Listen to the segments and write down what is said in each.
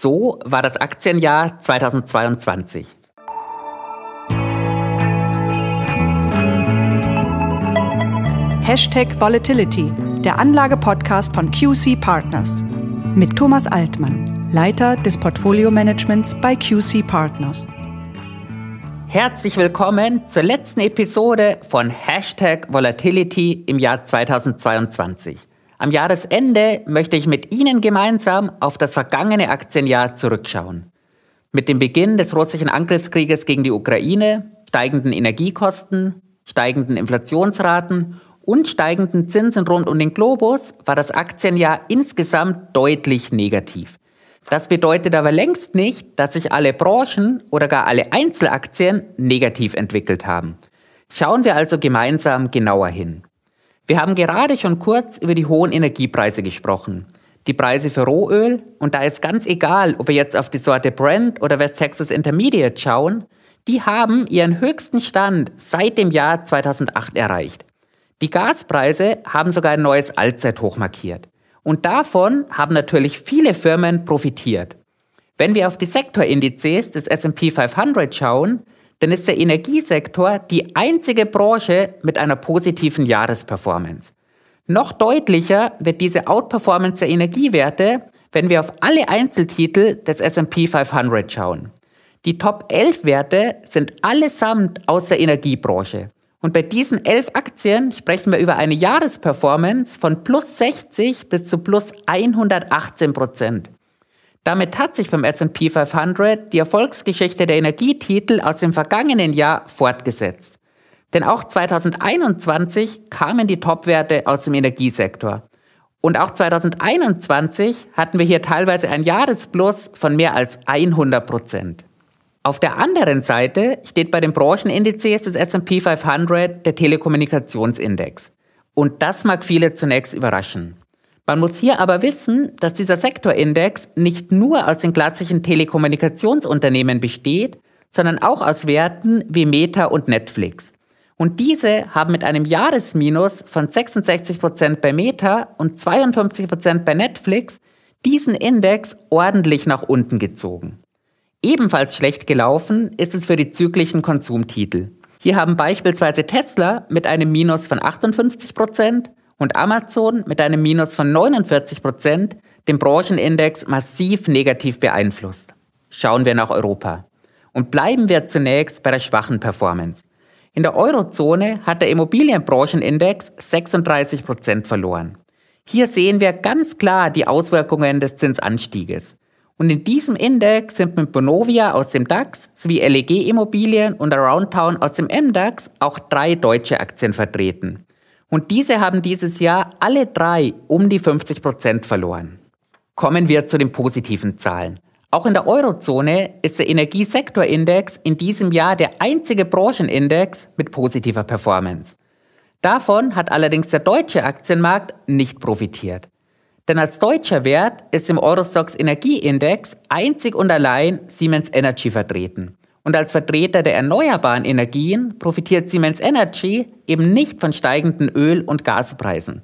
So war das Aktienjahr 2022. Hashtag Volatility, der Anlage-Podcast von QC Partners. Mit Thomas Altmann, Leiter des Portfolio-Managements bei QC Partners. Herzlich willkommen zur letzten Episode von Hashtag Volatility im Jahr 2022. Am Jahresende möchte ich mit Ihnen gemeinsam auf das vergangene Aktienjahr zurückschauen. Mit dem Beginn des russischen Angriffskrieges gegen die Ukraine, steigenden Energiekosten, steigenden Inflationsraten und steigenden Zinsen rund um den Globus war das Aktienjahr insgesamt deutlich negativ. Das bedeutet aber längst nicht, dass sich alle Branchen oder gar alle Einzelaktien negativ entwickelt haben. Schauen wir also gemeinsam genauer hin. Wir haben gerade schon kurz über die hohen Energiepreise gesprochen. Die Preise für Rohöl, und da ist ganz egal, ob wir jetzt auf die Sorte Brent oder West Texas Intermediate schauen, die haben ihren höchsten Stand seit dem Jahr 2008 erreicht. Die Gaspreise haben sogar ein neues Allzeithoch markiert. Und davon haben natürlich viele Firmen profitiert. Wenn wir auf die Sektorindizes des SP 500 schauen, dann ist der Energiesektor die einzige Branche mit einer positiven Jahresperformance. Noch deutlicher wird diese Outperformance der Energiewerte, wenn wir auf alle Einzeltitel des SP 500 schauen. Die Top 11 Werte sind allesamt aus der Energiebranche. Und bei diesen 11 Aktien sprechen wir über eine Jahresperformance von plus 60 bis zu plus 118 Prozent. Damit hat sich vom S&P 500 die Erfolgsgeschichte der Energietitel aus dem vergangenen Jahr fortgesetzt. Denn auch 2021 kamen die Topwerte aus dem Energiesektor. Und auch 2021 hatten wir hier teilweise ein Jahresplus von mehr als 100 Prozent. Auf der anderen Seite steht bei den Branchenindizes des S&P 500 der Telekommunikationsindex. Und das mag viele zunächst überraschen. Man muss hier aber wissen, dass dieser Sektorindex nicht nur aus den klassischen Telekommunikationsunternehmen besteht, sondern auch aus Werten wie Meta und Netflix. Und diese haben mit einem Jahresminus von 66% bei Meta und 52% bei Netflix diesen Index ordentlich nach unten gezogen. Ebenfalls schlecht gelaufen ist es für die zyklischen Konsumtitel. Hier haben beispielsweise Tesla mit einem Minus von 58%, und Amazon mit einem Minus von 49 Prozent den Branchenindex massiv negativ beeinflusst. Schauen wir nach Europa. Und bleiben wir zunächst bei der schwachen Performance. In der Eurozone hat der Immobilienbranchenindex 36 Prozent verloren. Hier sehen wir ganz klar die Auswirkungen des Zinsanstieges. Und in diesem Index sind mit Bonovia aus dem DAX sowie LEG Immobilien und Aroundtown aus dem MDAX auch drei deutsche Aktien vertreten. Und diese haben dieses Jahr alle drei um die 50 Prozent verloren. Kommen wir zu den positiven Zahlen. Auch in der Eurozone ist der Energiesektorindex in diesem Jahr der einzige Branchenindex mit positiver Performance. Davon hat allerdings der deutsche Aktienmarkt nicht profitiert. Denn als deutscher Wert ist im Eurostox Energieindex einzig und allein Siemens Energy vertreten. Und als Vertreter der erneuerbaren Energien profitiert Siemens Energy eben nicht von steigenden Öl- und Gaspreisen.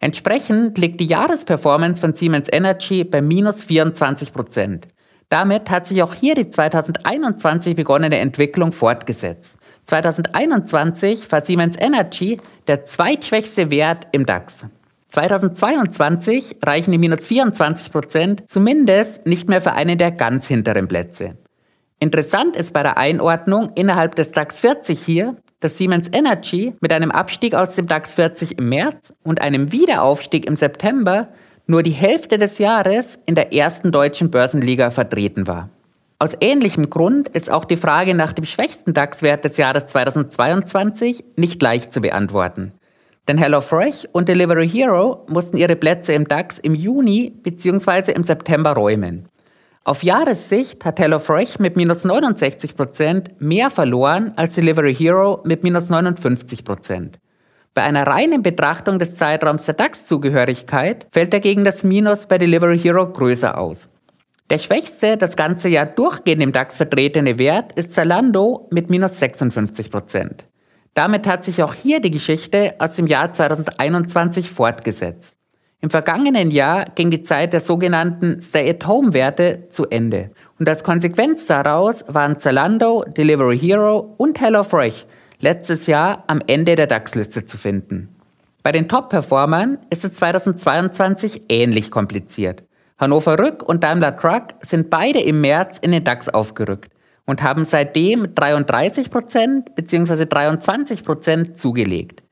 Entsprechend liegt die Jahresperformance von Siemens Energy bei minus 24 Prozent. Damit hat sich auch hier die 2021 begonnene Entwicklung fortgesetzt. 2021 war Siemens Energy der zweitschwächste Wert im DAX. 2022 reichen die minus 24 Prozent zumindest nicht mehr für einen der ganz hinteren Plätze. Interessant ist bei der Einordnung innerhalb des DAX 40 hier, dass Siemens Energy mit einem Abstieg aus dem DAX 40 im März und einem Wiederaufstieg im September nur die Hälfte des Jahres in der ersten deutschen Börsenliga vertreten war. Aus ähnlichem Grund ist auch die Frage nach dem schwächsten DAX-Wert des Jahres 2022 nicht leicht zu beantworten. Denn HelloFresh und Delivery Hero mussten ihre Plätze im DAX im Juni bzw. im September räumen. Auf Jahressicht hat HelloFresh mit minus 69% mehr verloren als Delivery Hero mit minus 59% Bei einer reinen Betrachtung des Zeitraums der DAX-Zugehörigkeit fällt dagegen das Minus bei Delivery Hero größer aus. Der schwächste das ganze Jahr durchgehend im DAX vertretene Wert ist Zalando mit minus 56% Damit hat sich auch hier die Geschichte aus dem Jahr 2021 fortgesetzt. Im vergangenen Jahr ging die Zeit der sogenannten Stay-at-Home-Werte zu Ende. Und als Konsequenz daraus waren Zalando, Delivery Hero und HelloFresh letztes Jahr am Ende der DAX-Liste zu finden. Bei den Top-Performern ist es 2022 ähnlich kompliziert. Hannover Rück und Daimler Truck sind beide im März in den DAX aufgerückt und haben seitdem 33% bzw. 23% zugelegt.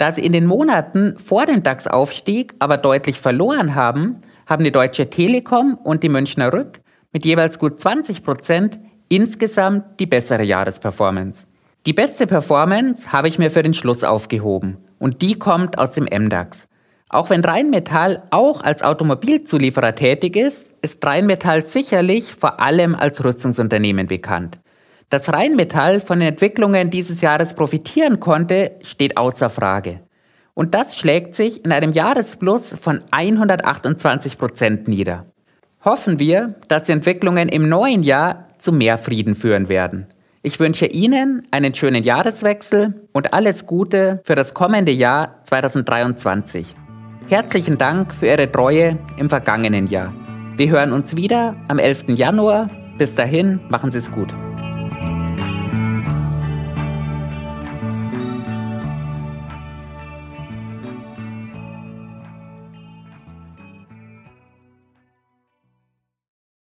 Da sie in den Monaten vor dem DAX-Aufstieg aber deutlich verloren haben, haben die Deutsche Telekom und die Münchner Rück mit jeweils gut 20% insgesamt die bessere Jahresperformance. Die beste Performance habe ich mir für den Schluss aufgehoben und die kommt aus dem MDAX. Auch wenn Rheinmetall auch als Automobilzulieferer tätig ist, ist Rheinmetall sicherlich vor allem als Rüstungsunternehmen bekannt. Dass Rheinmetall von den Entwicklungen dieses Jahres profitieren konnte, steht außer Frage. Und das schlägt sich in einem Jahresplus von 128 Prozent nieder. Hoffen wir, dass die Entwicklungen im neuen Jahr zu mehr Frieden führen werden. Ich wünsche Ihnen einen schönen Jahreswechsel und alles Gute für das kommende Jahr 2023. Herzlichen Dank für Ihre Treue im vergangenen Jahr. Wir hören uns wieder am 11. Januar. Bis dahin, machen Sie es gut.